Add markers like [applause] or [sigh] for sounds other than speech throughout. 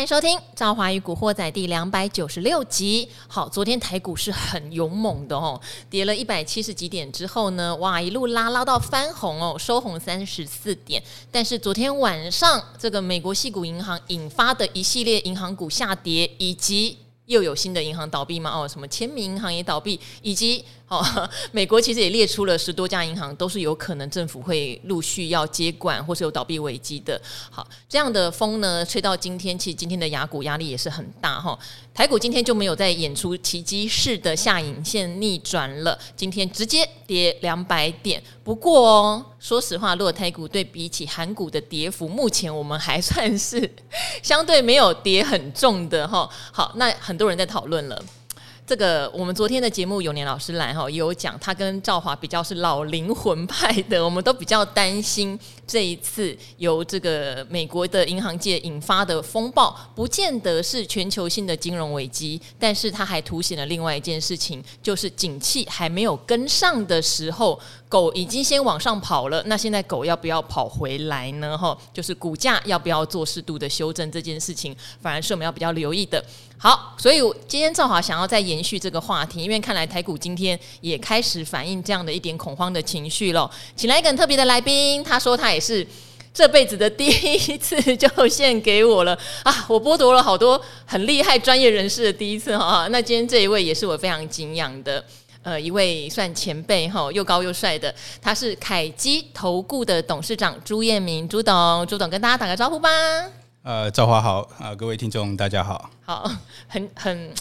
欢迎收听《赵华与古惑仔》第两百九十六集。好，昨天台股是很勇猛的哦，跌了一百七十几点之后呢，哇，一路拉拉到翻红哦，收红三十四点。但是昨天晚上，这个美国系股银行引发的一系列银行股下跌，以及又有新的银行倒闭吗？哦，什么签名银行也倒闭，以及。哦，[laughs] 美国其实也列出了十多家银行，都是有可能政府会陆续要接管或是有倒闭危机的。好，这样的风呢吹到今天，其实今天的雅股压力也是很大哈。台股今天就没有再演出奇迹式的下影线逆转了，今天直接跌两百点。不过哦，说实话，如果台股对比起韩股的跌幅，目前我们还算是 [laughs] 相对没有跌很重的哈。好，那很多人在讨论了。这个我们昨天的节目，永年老师来哈，也有讲他跟赵华比较是老灵魂派的，我们都比较担心这一次由这个美国的银行界引发的风暴，不见得是全球性的金融危机，但是他还凸显了另外一件事情，就是景气还没有跟上的时候，狗已经先往上跑了，那现在狗要不要跑回来呢？哈，就是股价要不要做适度的修正这件事情，反而是我们要比较留意的。好，所以今天正好想要再延续这个话题，因为看来台股今天也开始反映这样的一点恐慌的情绪了。请来一个特别的来宾，他说他也是这辈子的第一次就献给我了啊！我剥夺了好多很厉害专业人士的第一次哈。那今天这一位也是我非常敬仰的，呃，一位算前辈哈，又高又帅的，他是凯基投顾的董事长朱彦明朱董，朱董跟大家打个招呼吧。呃，赵华好啊，各位听众大家好，好，很很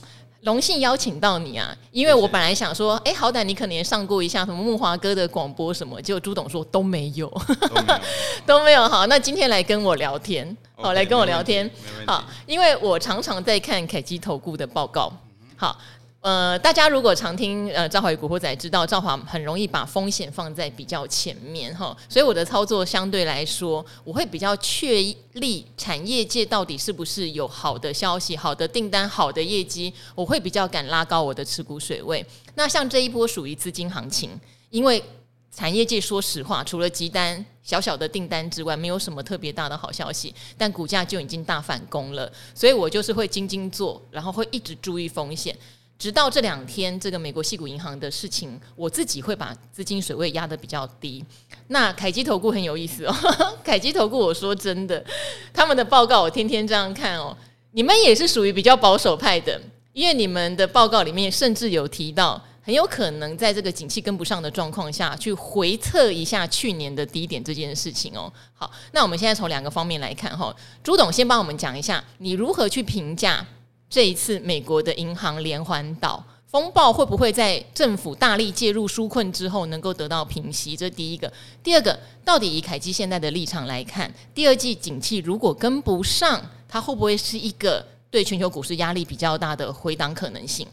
荣幸邀请到你啊，因为我本来想说，哎，好歹你可能也上过一下什么木华哥的广播什么，结果朱董说都没有，都没有，[laughs] 都没有，好，那今天来跟我聊天，好，来跟我聊天，好，因为我常常在看凯基投顾的报告，好。呃，大家如果常听呃赵华与古惑仔，知道赵华很容易把风险放在比较前面哈，所以我的操作相对来说，我会比较确立产业界到底是不是有好的消息、好的订单、好的业绩，我会比较敢拉高我的持股水位。那像这一波属于资金行情，因为产业界说实话，除了急单小小的订单之外，没有什么特别大的好消息，但股价就已经大反攻了，所以我就是会精精做，然后会一直注意风险。直到这两天，这个美国矽谷银行的事情，我自己会把资金水位压得比较低。那凯基投顾很有意思哦，[laughs] 凯基投顾，我说真的，他们的报告我天天这样看哦。你们也是属于比较保守派的，因为你们的报告里面甚至有提到，很有可能在这个景气跟不上的状况下去回测一下去年的低点这件事情哦。好，那我们现在从两个方面来看哈，朱董先帮我们讲一下，你如何去评价？这一次美国的银行连环倒风暴会不会在政府大力介入纾困之后能够得到平息？这第一个。第二个，到底以凯基现在的立场来看，第二季景气如果跟不上，它会不会是一个对全球股市压力比较大的回档可能性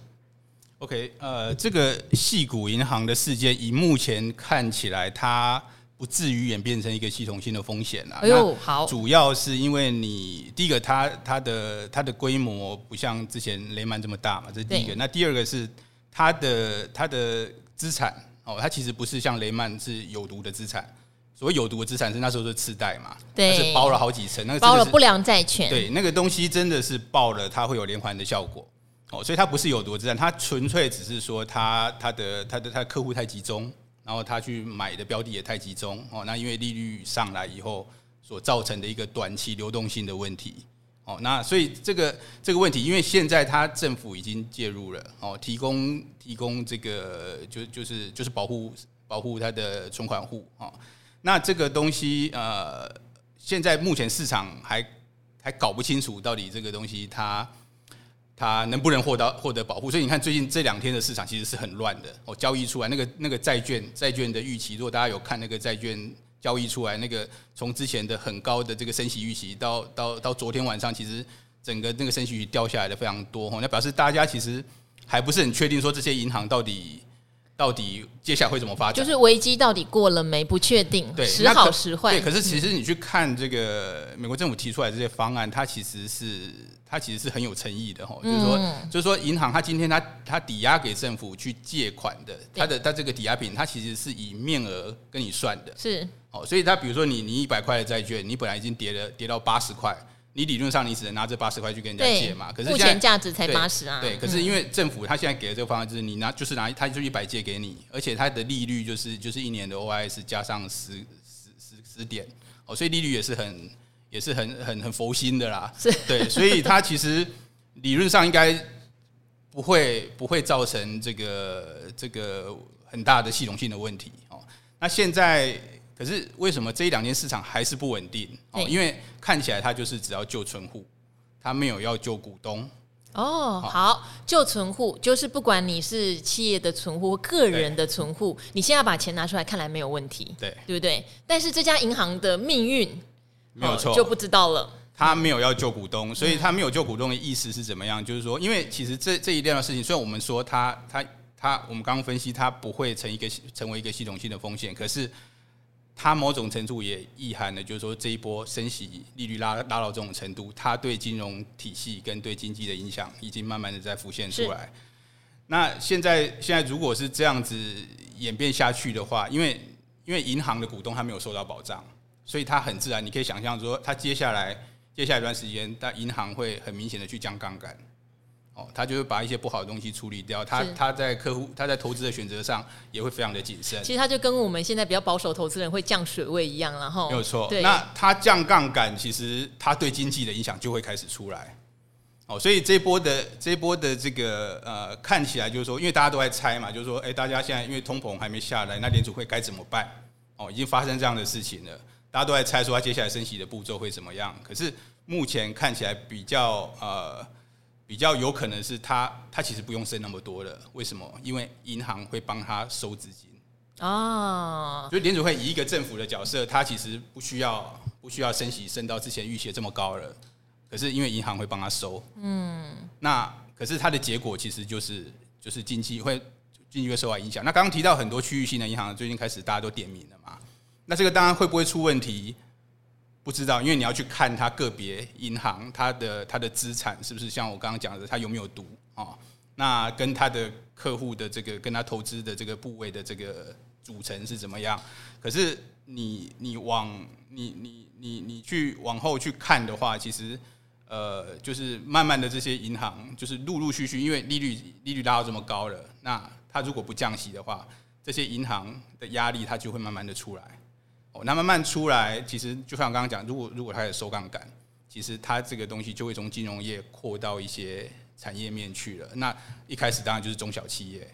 ？OK，呃，这个矽谷银行的事件，以目前看起来，它。不至于演变成一个系统性的风险啊！哎呦，好，主要是因为你第一个它，它它的它的规模不像之前雷曼这么大嘛，这是第一个。那第二个是它的它的资产哦，它其实不是像雷曼是有毒的资产。所谓有毒的资产是那时候是次贷嘛，对，是包了好几层，那个包了不良债权，对，那个东西真的是爆了，它会有连环的效果哦，所以它不是有毒的资产，它纯粹只是说它它的它的它的客户太集中。然后他去买的标的也太集中哦，那因为利率上来以后所造成的一个短期流动性的问题哦，那所以这个这个问题，因为现在他政府已经介入了哦，提供提供这个就就是就是保护保护他的存款户哦，那这个东西呃，现在目前市场还还搞不清楚到底这个东西它。它能不能获得获得保护？所以你看，最近这两天的市场其实是很乱的哦。交易出来那个那个债券债券的预期，如果大家有看那个债券交易出来，那个从之前的很高的这个升息预期，到到到昨天晚上，其实整个那个升息预期掉下来的非常多哦。那表示大家其实还不是很确定说这些银行到底。到底接下来会怎么发展？就是危机到底过了没？不确定，对，时好时坏。对，可是其实你去看这个美国政府提出来这些方案，它其实是它其实是很有诚意的哈。就是说，就是说，银行它今天它它抵押给政府去借款的，它的它这个抵押品，它其实是以面额跟你算的。是哦，所以它比如说你你一百块的债券，你本来已经跌了跌到八十块，你理论上你只能拿这八十块去跟人家借嘛。可是目前价值才八十啊。对，可是因为政府他现在给的这个方案就是你拿就是拿他就一百借给你，而且它的利率就是就是一年的 OIS 加上十十十十点哦，所以利率也是很也是很很很佛心的啦。是对，所以它其实理论上应该不会不会造成这个这个很大的系统性的问题哦。那现在。可是为什么这一两年市场还是不稳定？哦，因为看起来它就是只要救存户，它没有要救股东。哦，好，救存户就是不管你是企业的存户或个人的存户，你现在把钱拿出来，看来没有问题，对，对不对？但是这家银行的命运没有错，就不知道了。他没有要救股东，所以他没有救股东的意思是怎么样？就是说，因为其实这这一件的事情，虽然我们说他他他，我们刚刚分析他不会成一个成为一个系统性的风险，可是。它某种程度也意含了，就是说这一波升息利率拉拉到这种程度，它对金融体系跟对经济的影响已经慢慢的在浮现出来。那现在现在如果是这样子演变下去的话，因为因为银行的股东他没有受到保障，所以他很自然，你可以想象说，他接下来接下来一段时间，但银行会很明显的去降杠杆。哦，他就会把一些不好的东西处理掉。他他在客户他在投资的选择上也会非常的谨慎。其实他就跟我们现在比较保守投资人会降水位一样，然后没有错。那他降杠杆，其实他对经济的影响就会开始出来。哦，所以这一波的这一波的这个呃，看起来就是说，因为大家都在猜嘛，就是说，哎，大家现在因为通膨还没下来，那联储会该怎么办？哦，已经发生这样的事情了，大家都在猜说他接下来升息的步骤会怎么样。可是目前看起来比较呃。比较有可能是他，他其实不用升那么多了。为什么？因为银行会帮他收资金哦。所以联储会以一个政府的角色，他其实不需要不需要升息升到之前预期这么高了。可是因为银行会帮他收，嗯，那可是它的结果其实就是就是经济会经济会受到影响。那刚刚提到很多区域性的银行，最近开始大家都点名了嘛。那这个当然会不会出问题？不知道，因为你要去看它个别银行它的它的资产是不是像我刚刚讲的，它有没有毒啊？那跟它的客户的这个跟他投资的这个部位的这个组成是怎么样？可是你你往你你你你去往后去看的话，其实呃，就是慢慢的这些银行就是陆陆续续，因为利率利率拉到这么高了，那它如果不降息的话，这些银行的压力它就会慢慢的出来。那慢慢出来，其实就像刚刚讲，如果如果它有收杠杆，其实它这个东西就会从金融业扩到一些产业面去了。那一开始当然就是中小企业，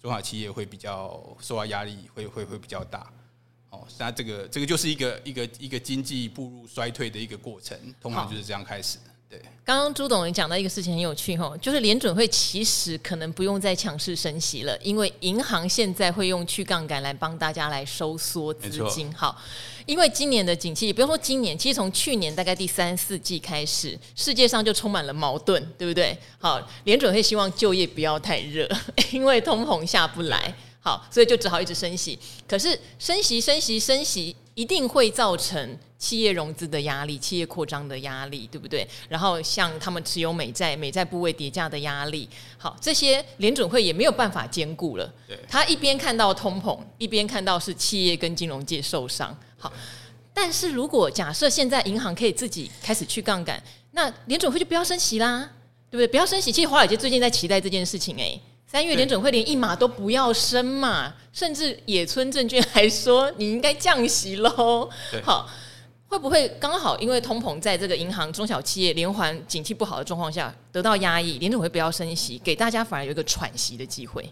中小企业会比较受到压力，会会会比较大。哦，那这个这个就是一个一个一个经济步入衰退的一个过程，通常就是这样开始。对，刚刚朱董也讲到一个事情很有趣哈，就是联准会其实可能不用再强势升息了，因为银行现在会用去杠杆来帮大家来收缩资金。好，因为今年的景气，也不用说今年，其实从去年大概第三四季开始，世界上就充满了矛盾，对不对？好，联准会希望就业不要太热，[laughs] 因为通膨下不来，好，所以就只好一直升息。可是升息、升息、升息，一定会造成。企业融资的压力，企业扩张的压力，对不对？然后像他们持有美债，美债部位叠加的压力，好，这些联准会也没有办法兼顾了。对，他一边看到通膨，一边看到是企业跟金融界受伤。好，但是如果假设现在银行可以自己开始去杠杆，那联准会就不要升息啦，对不对？不要升息。其实华尔街最近在期待这件事情，哎，三月联准会连一码都不要升嘛，甚至野村证券还说你应该降息喽。好。会不会刚好因为通膨在这个银行、中小企业连环景气不好的状况下得到压抑，联准会不要升息，给大家反而有一个喘息的机会？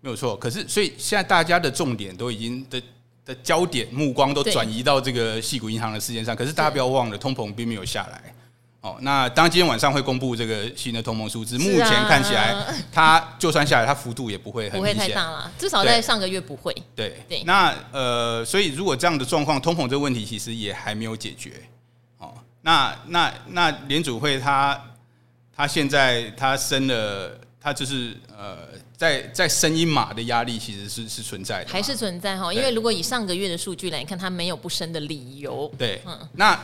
没有错，可是所以现在大家的重点都已经的的焦点目光都转移到这个细谷银行的事件上，可是大家不要忘了，通膨并没有下来。哦，那当今天晚上会公布这个新的通盟数字，目前看起来，它就算下来，它幅度也不会很不会太大了，至少在上个月不会。对对，那呃，所以如果这样的状况，通膨这个问题其实也还没有解决。哦，那那那联储会它它现在它升了，它就是呃，在在升一码的压力其实是是存在的，还是存在哈？因为如果以上个月的数据来看，它没有不升的理由。对，嗯，那。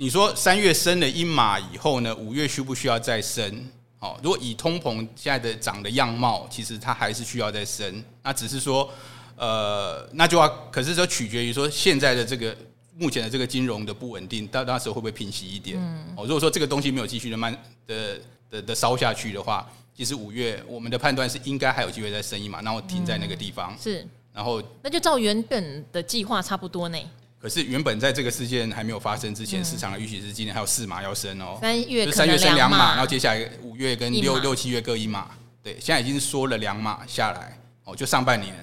你说三月升了一码以后呢，五月需不需要再升？哦，如果以通膨现在的涨的样貌，其实它还是需要再升。那只是说，呃，那就要，可是就取决于说现在的这个目前的这个金融的不稳定，到那时候会不会平息一点？哦，如果说这个东西没有继续的慢的的的烧下去的话，其实五月我们的判断是应该还有机会再升一码，然后停在那个地方。是，然后那就照原本的计划差不多呢。可是原本在这个事件还没有发生之前，市场的预期是今年还有四码要升哦。三月三月升两码，然后接下来五月跟六六七月各一码。对，现在已经缩了两码下来哦，就上半年。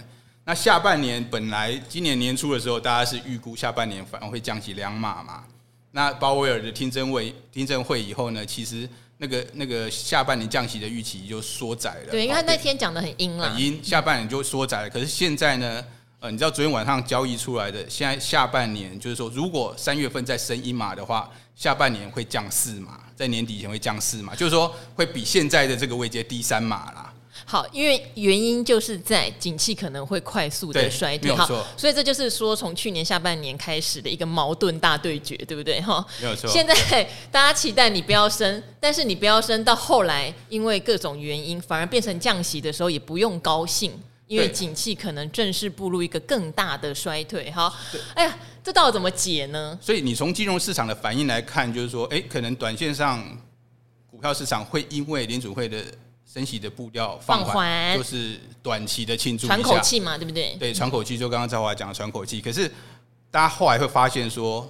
那下半年本来今年年初的时候，大家是预估下半年反而会降息两码嘛。那鲍威尔的听证会听证会以后呢，其实那个那个下半年降息的预期就缩窄了。对，因为他那天讲的很阴了，很阴，下半年就缩窄了。可是现在呢，呃，你知道昨天晚上交易出来的，现在下半年就是说，如果三月份再升一码的话，下半年会降四码，在年底前会降四码，就是说会比现在的这个位阶低三码啦。好，因为原因就是在景气可能会快速的衰退，好，所以这就是说从去年下半年开始的一个矛盾大对决，对不对？哈，没有错。现在 [laughs] 大家期待你不要升，但是你不要升到后来，因为各种原因反而变成降息的时候，也不用高兴，因为景气可能正式步入一个更大的衰退。哈，哎呀，这到底怎么解呢？所以你从金融市场的反应来看，就是说，哎，可能短线上股票市场会因为联储会的。升息的步调放缓，就是短期的庆祝，喘口气嘛，对不对？对，喘口气，就刚刚赵华讲的喘口气。可是大家后来会发现说，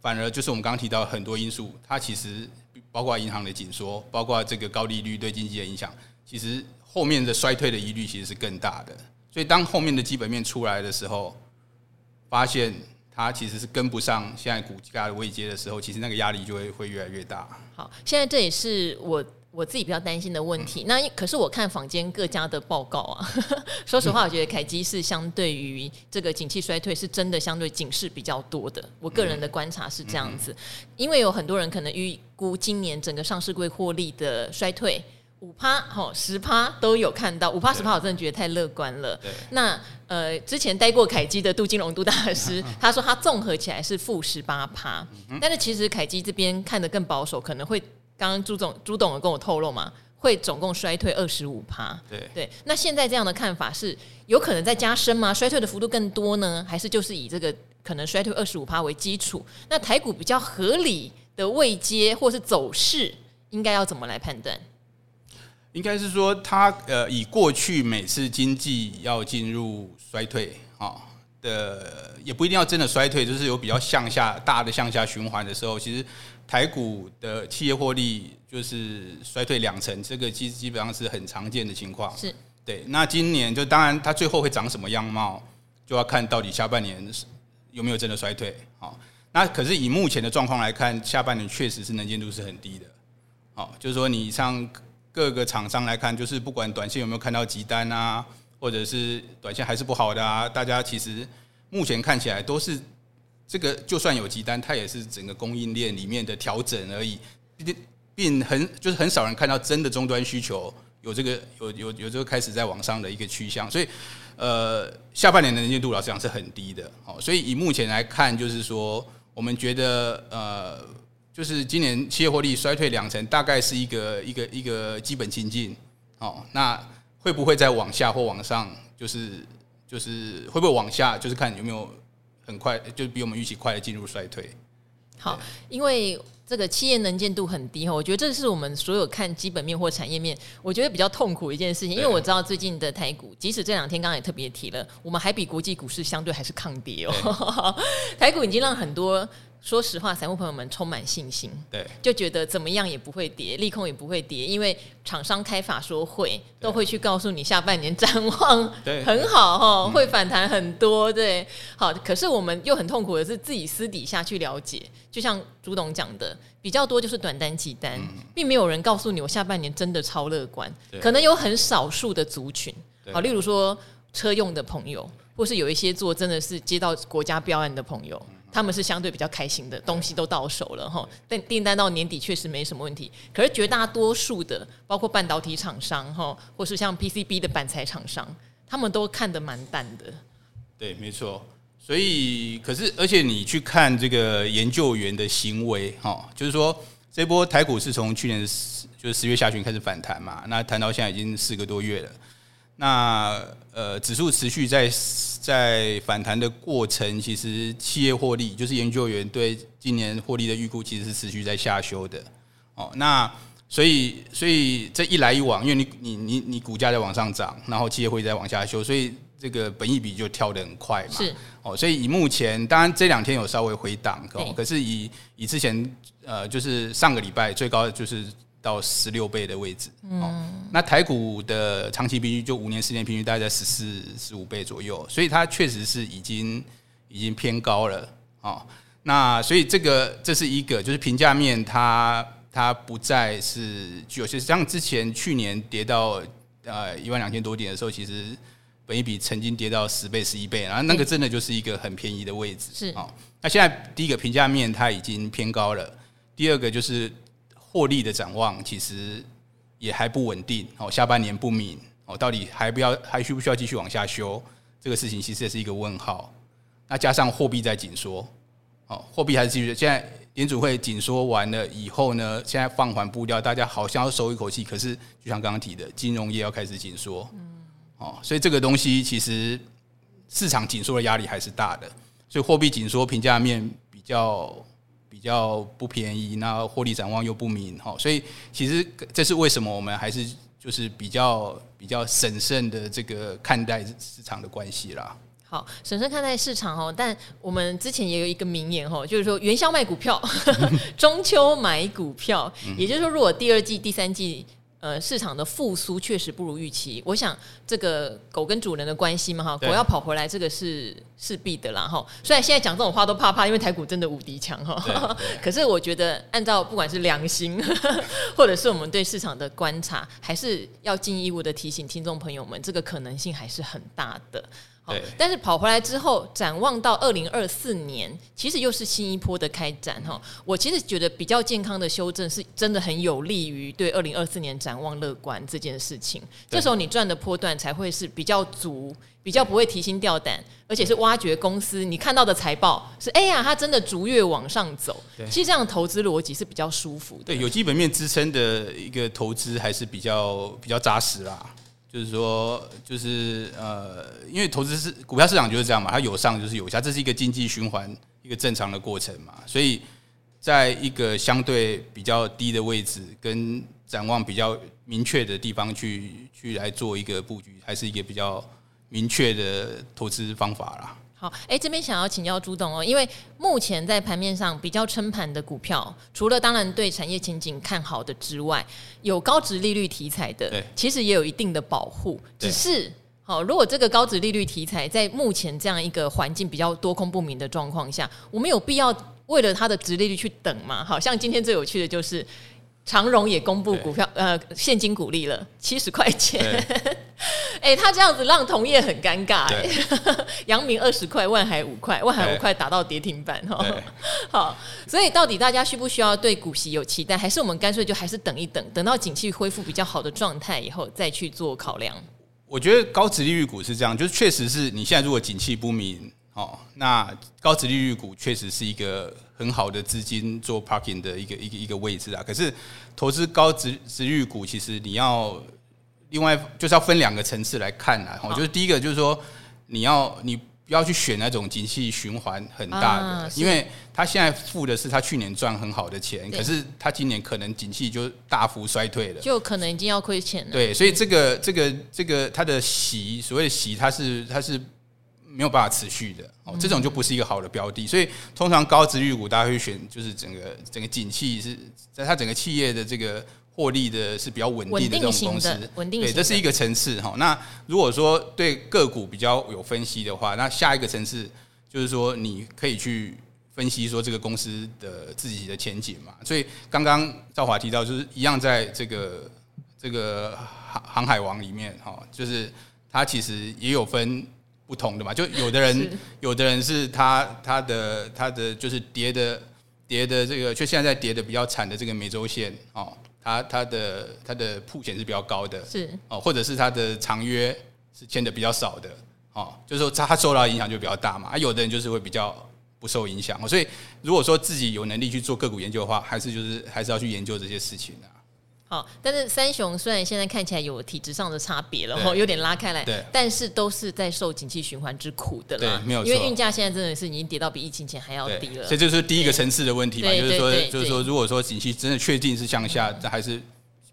反而就是我们刚刚提到很多因素，它其实包括银行的紧缩，包括这个高利率对经济的影响，其实后面的衰退的疑虑其实是更大的。所以当后面的基本面出来的时候，发现它其实是跟不上现在股价的位阶的时候，其实那个压力就会会越来越大。好，现在这也是我。我自己比较担心的问题，那可是我看坊间各家的报告啊，[laughs] 说实话，我觉得凯基是相对于这个景气衰退是真的相对警示比较多的。我个人的观察是这样子，因为有很多人可能预估今年整个上市柜获利的衰退五趴、吼十趴都有看到，五趴十趴我真的觉得太乐观了。那呃，之前待过凯基的杜金龙杜大师，[laughs] 他说他综合起来是负十八趴，但是其实凯基这边看得更保守，可能会。刚刚朱总朱董有跟我透露嘛，会总共衰退二十五趴。对对，那现在这样的看法是有可能在加深吗？衰退的幅度更多呢，还是就是以这个可能衰退二十五趴为基础？那台股比较合理的位阶或是走势，应该要怎么来判断？应该是说，它呃，以过去每次经济要进入衰退啊的，也不一定要真的衰退，就是有比较向下大的向下循环的时候，其实。台股的企业获利就是衰退两成，这个基基本上是很常见的情况。是对。那今年就当然它最后会长什么样貌，就要看到底下半年有没有真的衰退。好，那可是以目前的状况来看，下半年确实是能见度是很低的。好，就是说你像各个厂商来看，就是不管短线有没有看到急单啊，或者是短线还是不好的啊，大家其实目前看起来都是。这个就算有急单，它也是整个供应链里面的调整而已，并并很就是很少人看到真的终端需求有这个有有有这个开始在往上的一个趋向，所以呃下半年的能见度老实讲是很低的哦，所以以目前来看，就是说我们觉得呃就是今年企业获利衰退两成，大概是一个一个一个基本情境哦，那会不会再往下或往上？就是就是会不会往下？就是看有没有。很快就是比我们预期快的进入衰退。好，因为这个企业能见度很低哈，我觉得这是我们所有看基本面或产业面，我觉得比较痛苦的一件事情。因为我知道最近的台股，即使这两天刚刚也特别提了，我们还比国际股市相对还是抗跌哦。[laughs] 台股已经让很多。说实话，散户朋友们充满信心，对，就觉得怎么样也不会跌，利空也不会跌，因为厂商开法说会都会去告诉你下半年展望很好哈，会反弹很多，对，好。可是我们又很痛苦的是自己私底下去了解，就像朱董讲的，比较多就是短单急单，并没有人告诉你我下半年真的超乐观，可能有很少数的族群，好，例如说车用的朋友，或是有一些做真的是接到国家标案的朋友。他们是相对比较开心的，东西都到手了哈，但订单到年底确实没什么问题。可是绝大多数的，包括半导体厂商哈，或是像 PCB 的板材厂商，他们都看得蛮淡的。对，没错。所以，可是而且你去看这个研究员的行为哈，就是说这波台股是从去年十就是十月下旬开始反弹嘛，那谈到现在已经四个多月了。那呃，指数持续在在反弹的过程，其实企业获利就是研究员对今年获利的预估，其实是持续在下修的。哦，那所以所以这一来一往，因为你你你你股价在往上涨，然后企业会在往下修，所以这个本益比就跳得很快嘛。是哦，所以以目前，当然这两天有稍微回档哦，可是以以之前呃，就是上个礼拜最高就是。到十六倍的位置，嗯，那台股的长期平均就五年、十年平均大概在十四、十五倍左右，所以它确实是已经已经偏高了，哦，那所以这个这是一个，就是评价面它它不再是具有，些实像之前去年跌到呃一万两千多点的时候，其实本一比曾经跌到十倍、十一倍，然后那个真的就是一个很便宜的位置，是哦。那现在第一个评价面它已经偏高了，第二个就是。获利的展望其实也还不稳定哦，下半年不明哦，到底还不要还需不需要继续往下修？这个事情其实也是一个问号。那加上货币在紧缩哦，货币还是继续。现在联储会紧缩完了以后呢，现在放缓步调，大家好像要收一口气。可是就像刚刚提的，金融业要开始紧缩，哦，所以这个东西其实市场紧缩的压力还是大的。所以货币紧缩，评价面比较。比较不便宜，那获利展望又不明，哈，所以其实这是为什么我们还是就是比较比较审慎的这个看待市场的关系啦。好，审慎看待市场哦，但我们之前也有一个名言哦，就是说元宵卖股票，[laughs] 中秋买股票，也就是说，如果第二季、第三季。呃，市场的复苏确实不如预期。我想，这个狗跟主人的关系嘛，哈，狗要跑回来，这个是势必的啦，哈。虽然现在讲这种话都怕怕，因为台股真的无敌强，哈。[laughs] 可是我觉得，按照不管是良心，[laughs] 或者是我们对市场的观察，还是要尽义务的提醒听众朋友们，这个可能性还是很大的。但是跑回来之后，展望到二零二四年，其实又是新一波的开展哈。我其实觉得比较健康的修正，是真的很有利于对二零二四年展望乐观这件事情。这时候你赚的波段才会是比较足，比较不会提心吊胆，而且是挖掘公司你看到的财报是哎呀，它真的逐月往上走。其实这样的投资逻辑是比较舒服的。对，有基本面支撑的一个投资还是比较比较扎实啦。就是说，就是呃，因为投资是股票市场就是这样嘛，它有上就是有下，这是一个经济循环一个正常的过程嘛。所以，在一个相对比较低的位置跟展望比较明确的地方去去来做一个布局，还是一个比较明确的投资方法啦。好，哎、欸，这边想要请教朱董哦，因为目前在盘面上比较撑盘的股票，除了当然对产业前景看好的之外，有高值利率题材的，其实也有一定的保护。只是，好，如果这个高值利率题材在目前这样一个环境比较多空不明的状况下，我们有必要为了它的值利率去等吗？好像今天最有趣的就是长荣也公布股票呃现金股利了七十块钱。[laughs] [laughs] 哎、欸，他这样子让同业很尴尬哎。[laughs] 阳明二十块，万海五块，万海五块打到跌停板哈。[laughs] 好，所以到底大家需不需要对股息有期待，还是我们干脆就还是等一等，等到景气恢复比较好的状态以后再去做考量？我觉得高值利率股是这样，就是确实是你现在如果景气不明哦，那高值利率股确实是一个很好的资金做 parking 的一个一个一个位置啊。可是投资高殖殖利率股，其实你要。另外就是要分两个层次来看啦，我觉得第一个就是说，你要你不要去选那种景气循环很大的，啊、因为他现在付的是他去年赚很好的钱，可是他今年可能景气就大幅衰退了，就可能已经要亏钱了。对，所以这个这个这个他的息，所谓的息，它是它是没有办法持续的哦，这种就不是一个好的标的。所以通常高殖利率股大家会选，就是整个整个景气是在它整个企业的这个。获利的是比较稳定的这种公司，对，这是一个层次哈。那如果说对个股比较有分析的话，那下一个层次就是说你可以去分析说这个公司的自己的前景嘛。所以刚刚赵华提到，就是一样在这个这个航航海王里面哈，就是它其实也有分不同的嘛。就有的人，有的人是他他的他的就是跌的跌的这个，就现在在跌的比较惨的这个美洲线哦。它它的它的铺险是比较高的，是哦，或者是它的长约是签的比较少的，哦，就是说它它受到影响就比较大嘛。啊，有的人就是会比较不受影响，所以如果说自己有能力去做个股研究的话，还是就是还是要去研究这些事情啊。好，但是三雄虽然现在看起来有体质上的差别了，哈，有点拉开来，对，但是都是在受景气循环之苦的啦，对，没有错，因为运价现在真的是已经跌到比疫情前还要低了，所以这就是第一个层次的问题嘛，就是说，就是说，如果说景气真的确定是向下，那还是。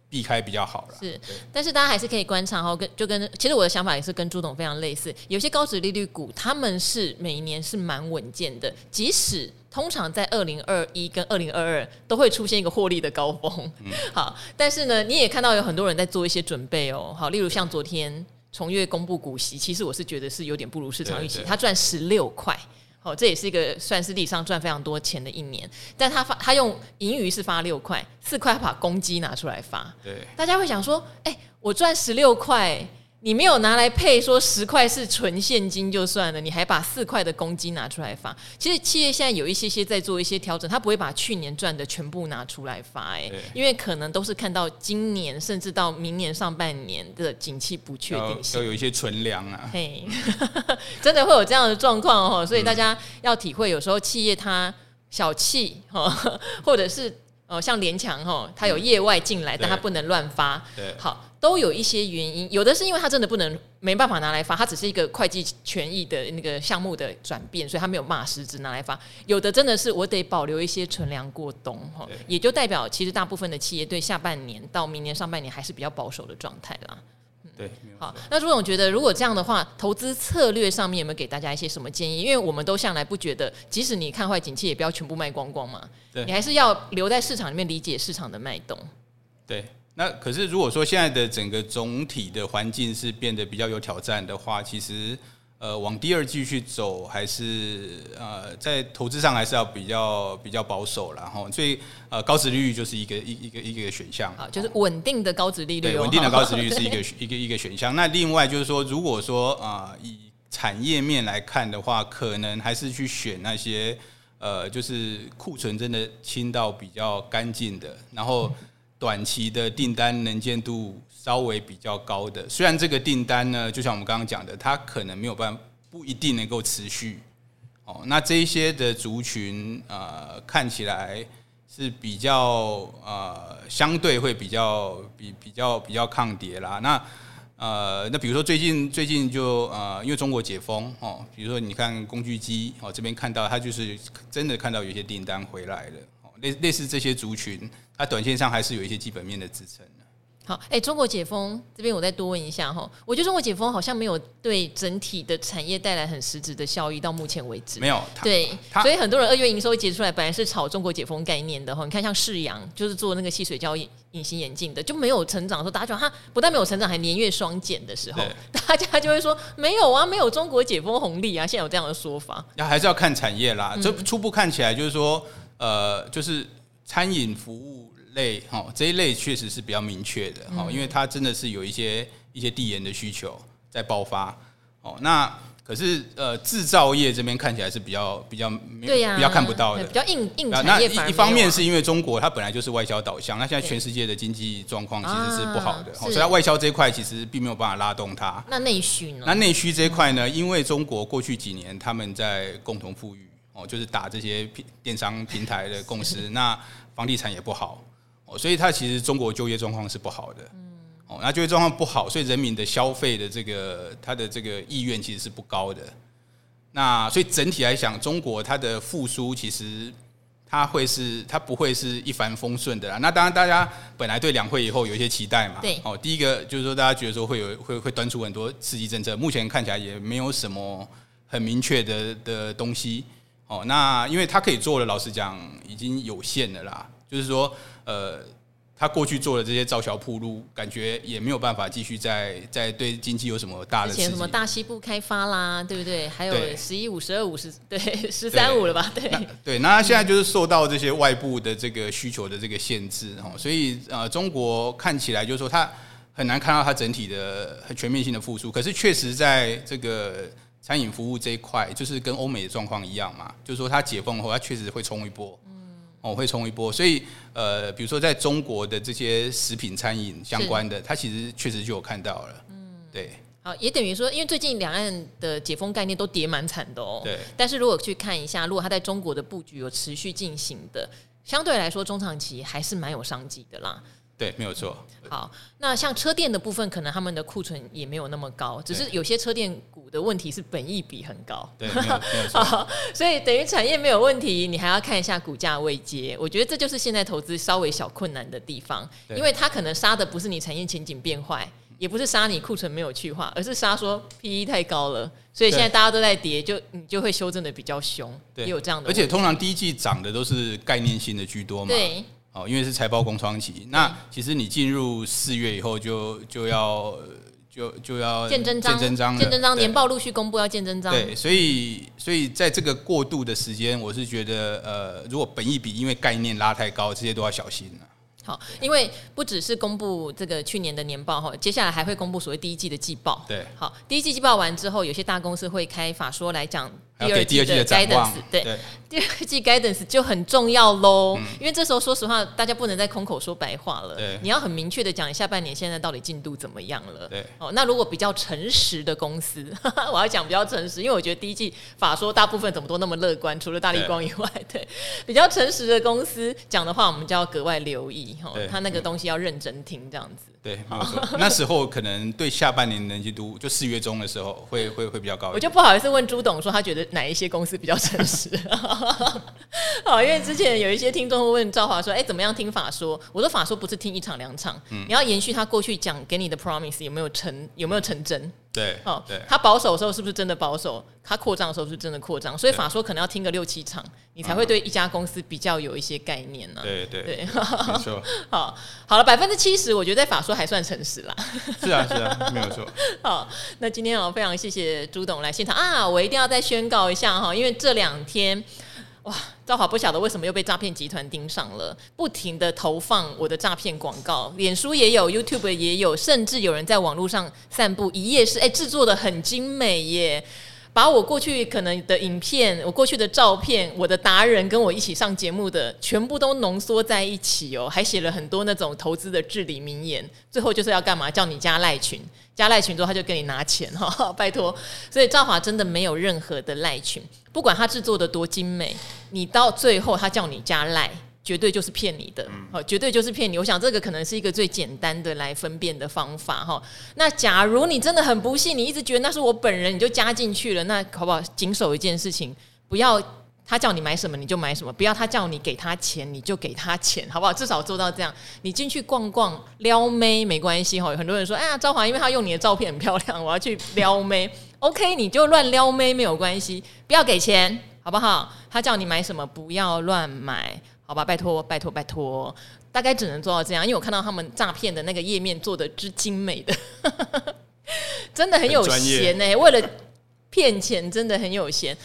避开比较好了，是，但是大家还是可以观察哈，跟就跟其实我的想法也是跟朱董非常类似，有些高值利率股，他们是每一年是蛮稳健的，即使通常在二零二一跟二零二二都会出现一个获利的高峰，嗯、好，但是呢，你也看到有很多人在做一些准备哦，好，例如像昨天重月公布股息，其实我是觉得是有点不如市场预期，他赚十六块。哦，这也是一个算是历史上赚非常多钱的一年，但他发他用盈余是发六块，四块把公积拿出来发，对，大家会想说，哎、欸，我赚十六块。你没有拿来配说十块是纯现金就算了，你还把四块的公积拿出来发。其实企业现在有一些些在做一些调整，他不会把去年赚的全部拿出来发，哎，因为可能都是看到今年甚至到明年上半年的景气不确定性，都有一些存粮啊。嘿，[laughs] 真的会有这样的状况哦，所以大家要体会，有时候企业它小气哈，或者是呃像联强哈，它有业外进来，但它不能乱发。对，好。都有一些原因，有的是因为它真的不能没办法拿来发，它只是一个会计权益的那个项目的转变，所以它没有办法实质拿来发。有的真的是我得保留一些存粮过冬哈，也就代表其实大部分的企业对下半年到明年上半年还是比较保守的状态啦。对，好，那朱总觉得如果这样的话，投资策略上面有没有给大家一些什么建议？因为我们都向来不觉得，即使你看坏景气，也不要全部卖光光嘛，对，你还是要留在市场里面理解市场的脉动。对。那可是，如果说现在的整个总体的环境是变得比较有挑战的话，其实呃，往第二季去走，还是呃，在投资上还是要比较比较保守，然后所以呃，高值利率就是一个一一个一个选项，啊，就是稳定的高值利率，对，稳定的高值利率是一个一个一个选项。那另外就是说，如果说啊，呃，以产业面来看的话，可能还是去选那些呃，就是库存真的清到比较干净的，然后。短期的订单能见度稍微比较高的，虽然这个订单呢，就像我们刚刚讲的，它可能没有办法，不一定能够持续。哦，那这一些的族群，呃，看起来是比较呃，相对会比较比比较比较抗跌啦。那呃，那比如说最近最近就呃，因为中国解封哦，比如说你看工具机哦，这边看到它就是真的看到有些订单回来了。类类似这些族群，它短线上还是有一些基本面的支撑的。好，哎、欸，中国解封这边我再多问一下哈，我觉得中国解封好像没有对整体的产业带来很实质的效益，到目前为止没有。对，所以很多人二月营收一结出来，本来是炒中国解封概念的哈。你看像世阳，就是做那个细水胶隐形眼镜的，就没有成长的时候，大家觉得它不但没有成长，还年月双减的时候，大家就会说没有啊，没有中国解封红利啊。现在有这样的说法，那还是要看产业啦。这初步看起来就是说。呃，就是餐饮服务类哈，这一类确实是比较明确的哈，因为它真的是有一些一些递延的需求在爆发哦。那可是呃，制造业这边看起来是比较比较对呀，比较看不到的，比较硬硬产业。那一一方面是因为中国它本来就是外销导向，那现在全世界的经济状况其实是不好的，所以它外销这一块其实并没有办法拉动它。那内需呢？那内需这一块呢？因为中国过去几年他们在共同富裕。哦，就是打这些平电商平台的公司，那房地产也不好，哦，所以它其实中国就业状况是不好的，嗯，哦，那就业状况不好，所以人民的消费的这个它的这个意愿其实是不高的，那所以整体来讲，中国它的复苏其实它会是它不会是一帆风顺的啦。那当然，大家本来对两会以后有一些期待嘛，对，哦，第一个就是说大家觉得说会有会会端出很多刺激政策，目前看起来也没有什么很明确的的东西。哦，那因为他可以做的，老实讲已经有限了啦。就是说，呃，他过去做的这些造桥铺路，感觉也没有办法继续再再对经济有什么大的刺激。什么大西部开发啦，对不对？还有十一五、十二五、十对十三五了吧？对对。那现在就是受到这些外部的这个需求的这个限制哦，所以呃，中国看起来就是说，他很难看到他整体的很全面性的复苏。可是确实在这个。餐饮服务这一块，就是跟欧美的状况一样嘛，就是说它解封后，它确实会冲一波，嗯哦，会冲一波。所以，呃，比如说在中国的这些食品餐饮相关的，它其实确实就有看到了，嗯，对。好，也等于说，因为最近两岸的解封概念都跌蛮惨的哦，对。但是如果去看一下，如果它在中国的布局有持续进行的，相对来说中长期还是蛮有商机的啦。对，没有错。好，那像车店的部分，可能他们的库存也没有那么高，只是有些车店股的问题是本益比很高。对，没有错。[laughs] 所以等于产业没有问题，你还要看一下股价位阶。我觉得这就是现在投资稍微小困难的地方，因为它可能杀的不是你产业前景变坏，也不是杀你库存没有去化，而是杀说 PE 太高了，所以现在大家都在跌，就你就会修正的比较凶。对，也有这样的。而且通常第一季涨的都是概念性的居多嘛。对。哦，因为是财报空窗期，那其实你进入四月以后就就要就就要见真章，见真章，见真章，年报陆续公布要见真章。对，所以所以在这个过渡的时间，我是觉得呃，如果本益比因为概念拉太高，这些都要小心了。好，因为不只是公布这个去年的年报哈，接下来还会公布所谓第一季的季报。对，好，第一季季报完之后，有些大公司会开法说来讲。第二季的 guidance，对，对。第二季 guidance 就很重要喽，嗯、因为这时候说实话，大家不能再空口说白话了，对。你要很明确的讲，下半年现在到底进度怎么样了？对，哦，那如果比较诚实的公司，[laughs] 我要讲比较诚实，因为我觉得第一季法说大部分怎么都那么乐观，除了大力光以外，对，比较诚实的公司讲的话，我们就要格外留意，哦，他那个东西要认真听，这样子。对，没错。[laughs] 那时候可能对下半年能见度，就四月中的时候会会会比较高。我就不好意思问朱董说，他觉得哪一些公司比较诚实？好，[laughs] 因为之前有一些听众会问赵华说，哎，怎么样听法说？我说法说不是听一场两场，嗯、你要延续他过去讲给你的 promise 有没有成有没有成真？对，哦，对，他保守的时候是不是真的保守？他扩张的时候是不是真的扩张？所以法说可能要听个六七场，你才会对一家公司比较有一些概念呢、啊。对对对，[laughs] 没错。好，好了，百分之七十，我觉得在法说还算诚实啦。是啊，是啊，没有错。[laughs] 好，那今天啊，非常谢谢朱董来现场啊，我一定要再宣告一下哈，因为这两天。哇，赵华不晓得为什么又被诈骗集团盯上了，不停的投放我的诈骗广告，脸书也有，YouTube 也有，甚至有人在网络上散布一页是，哎，制作的很精美耶，把我过去可能的影片、我过去的照片、我的达人跟我一起上节目的，全部都浓缩在一起哦，还写了很多那种投资的至理名言，最后就是要干嘛？叫你加赖群。加赖群之后，他就跟你拿钱哈，[laughs] 拜托。所以赵华真的没有任何的赖群，不管他制作的多精美，你到最后他叫你加赖，绝对就是骗你的，哦，绝对就是骗你。我想这个可能是一个最简单的来分辨的方法哈。那假如你真的很不幸，你一直觉得那是我本人，你就加进去了，那好不好？谨守一件事情，不要。他叫你买什么你就买什么，不要他叫你给他钱你就给他钱，好不好？至少做到这样。你进去逛逛撩妹没关系哈。有很多人说，哎呀，赵华，因为他用你的照片很漂亮，我要去撩妹。[laughs] OK，你就乱撩妹没有关系，不要给钱，好不好？他叫你买什么不要乱买，好吧？拜托，拜托，拜托。大概只能做到这样，因为我看到他们诈骗的那个页面做的之精美的，[laughs] 真的很有闲呢、欸。为了骗钱，真的很有闲。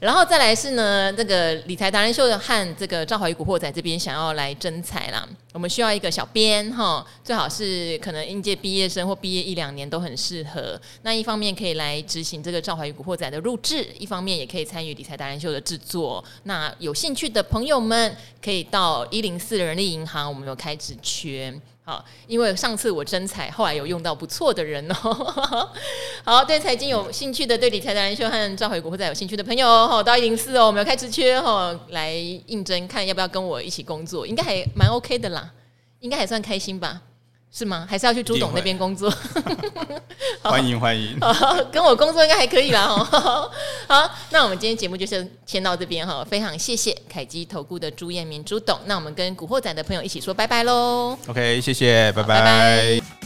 然后再来是呢，这个理财达人秀和这个赵华与古惑仔这边想要来征才啦，我们需要一个小编哈，最好是可能应届毕业生或毕业一两年都很适合。那一方面可以来执行这个赵华与古惑仔的录制，一方面也可以参与理财达人秀的制作。那有兴趣的朋友们可以到一零四人力银行，我们有开职缺。好，因为上次我征才，后来有用到不错的人哦。[laughs] 好，对财经有兴趣的，对理财达人秀和赵回国或者有兴趣的朋友哦，到一零四哦，我们要开直缺哦，来应征，看要不要跟我一起工作，应该还蛮 OK 的啦，应该还算开心吧。是吗？还是要去朱董那边工作？[laughs] 好欢迎欢迎，跟我工作应该还可以啦。[laughs] 好，那我们今天节目就先先到这边哈，非常谢谢凯基投顾的朱彦明朱董。那我们跟古惑仔的朋友一起说拜拜喽。OK，谢谢，拜拜。拜拜。